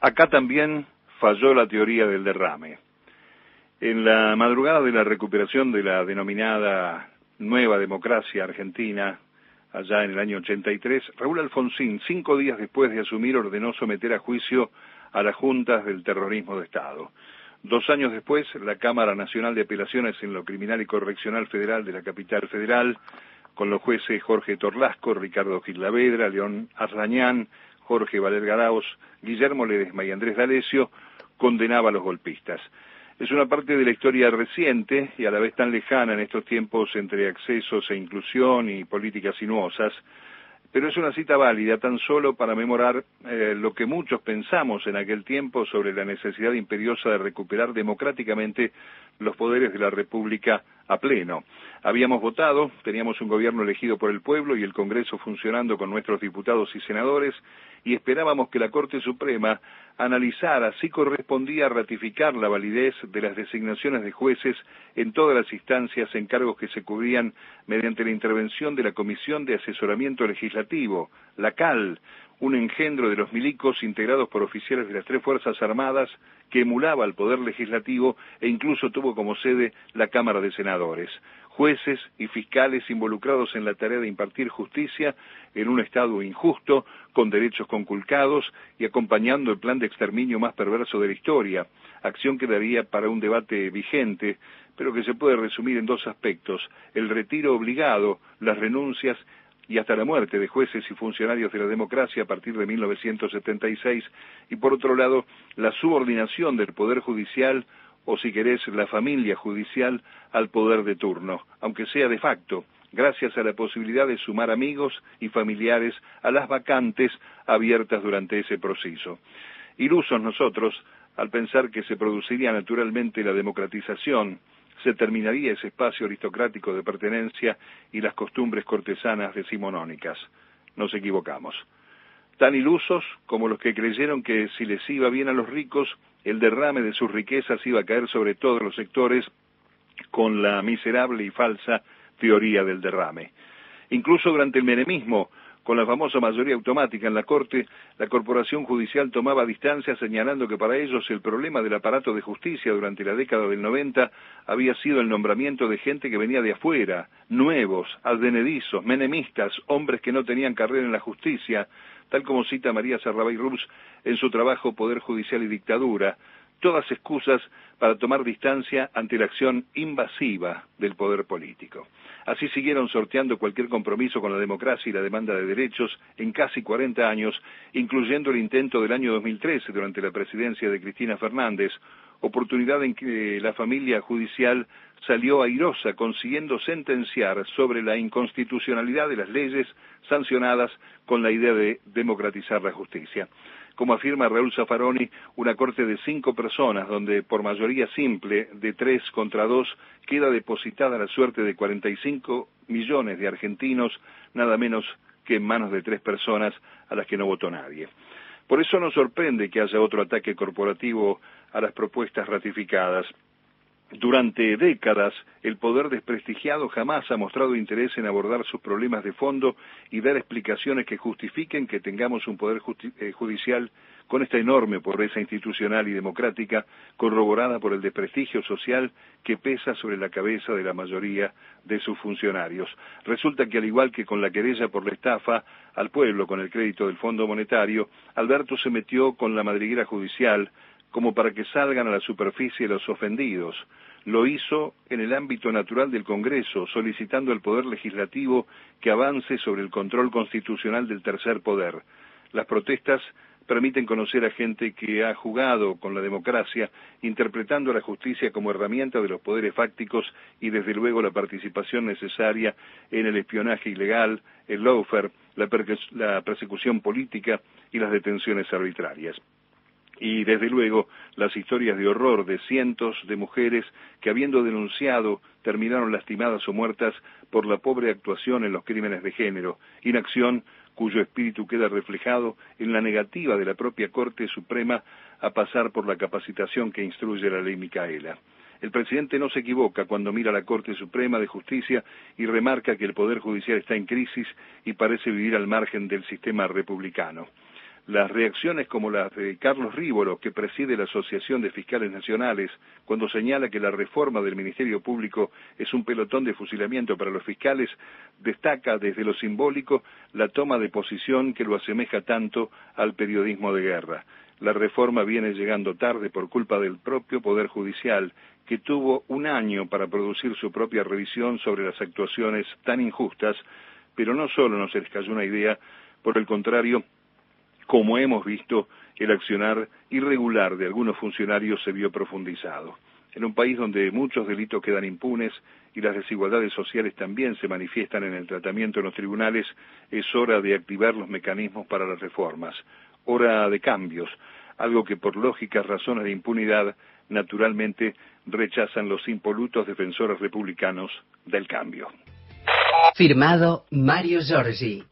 Acá también falló la teoría del derrame. En la madrugada de la recuperación de la denominada nueva democracia argentina, allá en el año 83, Raúl Alfonsín, cinco días después de asumir, ordenó someter a juicio a las juntas del terrorismo de Estado. Dos años después, la Cámara Nacional de Apelaciones en lo Criminal y Correccional Federal de la capital federal, con los jueces Jorge Torlasco, Ricardo Gislavedra, León Arrañán, Jorge Valer Garaos, Guillermo Ledesma y Andrés D'Alessio, condenaba a los golpistas. Es una parte de la historia reciente y a la vez tan lejana en estos tiempos entre accesos e inclusión y políticas sinuosas, pero es una cita válida tan solo para memorar eh, lo que muchos pensamos en aquel tiempo sobre la necesidad imperiosa de recuperar democráticamente los poderes de la República a pleno. Habíamos votado, teníamos un gobierno elegido por el pueblo y el Congreso funcionando con nuestros diputados y senadores, y esperábamos que la Corte Suprema analizara si correspondía ratificar la validez de las designaciones de jueces en todas las instancias en cargos que se cubrían mediante la intervención de la Comisión de Asesoramiento Legislativo, la CAL, un engendro de los milicos integrados por oficiales de las tres Fuerzas Armadas que emulaba al Poder Legislativo e incluso tuvo como sede la Cámara de Senadores. Jueces y fiscales involucrados en la tarea de impartir justicia en un Estado injusto, con derechos conculcados y acompañando el plan de exterminio más perverso de la historia, acción que daría para un debate vigente, pero que se puede resumir en dos aspectos, el retiro obligado, las renuncias y hasta la muerte de jueces y funcionarios de la democracia a partir de 1976, y por otro lado, la subordinación del Poder Judicial, o si querés, la familia judicial, al poder de turno, aunque sea de facto, gracias a la posibilidad de sumar amigos y familiares a las vacantes abiertas durante ese proceso. Ilusos nosotros al pensar que se produciría naturalmente la democratización se terminaría ese espacio aristocrático de pertenencia y las costumbres cortesanas decimonónicas. Nos equivocamos. Tan ilusos como los que creyeron que si les iba bien a los ricos, el derrame de sus riquezas iba a caer sobre todos los sectores con la miserable y falsa teoría del derrame. Incluso durante el menemismo, con la famosa mayoría automática en la Corte, la Corporación Judicial tomaba distancia señalando que para ellos el problema del aparato de justicia durante la década del 90 había sido el nombramiento de gente que venía de afuera, nuevos, advenedizos, menemistas, hombres que no tenían carrera en la justicia, tal como cita María Sarrabay Ruz en su trabajo Poder Judicial y Dictadura, todas excusas para tomar distancia ante la acción invasiva del poder político. Así siguieron sorteando cualquier compromiso con la democracia y la demanda de derechos en casi 40 años, incluyendo el intento del año 2013 durante la presidencia de Cristina Fernández, oportunidad en que la familia judicial salió airosa consiguiendo sentenciar sobre la inconstitucionalidad de las leyes sancionadas con la idea de democratizar la justicia como afirma Raúl Zaffaroni, una corte de cinco personas, donde por mayoría simple, de tres contra dos, queda depositada la suerte de 45 millones de argentinos, nada menos que en manos de tres personas a las que no votó nadie. Por eso nos sorprende que haya otro ataque corporativo a las propuestas ratificadas. Durante décadas, el poder desprestigiado jamás ha mostrado interés en abordar sus problemas de fondo y dar explicaciones que justifiquen que tengamos un poder eh, judicial con esta enorme pobreza institucional y democrática corroborada por el desprestigio social que pesa sobre la cabeza de la mayoría de sus funcionarios. Resulta que al igual que con la querella por la estafa al pueblo con el crédito del Fondo Monetario, Alberto se metió con la madriguera judicial como para que salgan a la superficie los ofendidos. Lo hizo en el ámbito natural del Congreso, solicitando al Poder Legislativo que avance sobre el control constitucional del tercer poder. Las protestas permiten conocer a gente que ha jugado con la democracia, interpretando a la justicia como herramienta de los poderes fácticos y desde luego la participación necesaria en el espionaje ilegal, el lawfare, la, la persecución política y las detenciones arbitrarias y desde luego las historias de horror de cientos de mujeres que habiendo denunciado terminaron lastimadas o muertas por la pobre actuación en los crímenes de género, inacción cuyo espíritu queda reflejado en la negativa de la propia Corte Suprema a pasar por la capacitación que instruye la ley Micaela. El presidente no se equivoca cuando mira a la Corte Suprema de Justicia y remarca que el Poder Judicial está en crisis y parece vivir al margen del sistema republicano. Las reacciones como las de Carlos Rívolo, que preside la Asociación de Fiscales Nacionales, cuando señala que la reforma del Ministerio Público es un pelotón de fusilamiento para los fiscales, destaca desde lo simbólico la toma de posición que lo asemeja tanto al periodismo de guerra. La reforma viene llegando tarde por culpa del propio Poder Judicial, que tuvo un año para producir su propia revisión sobre las actuaciones tan injustas, pero no solo no se les cayó una idea, por el contrario, como hemos visto, el accionar irregular de algunos funcionarios se vio profundizado. En un país donde muchos delitos quedan impunes y las desigualdades sociales también se manifiestan en el tratamiento en los tribunales, es hora de activar los mecanismos para las reformas, hora de cambios, algo que por lógicas razones de impunidad naturalmente rechazan los impolutos defensores republicanos del cambio. Firmado Mario Giorgi.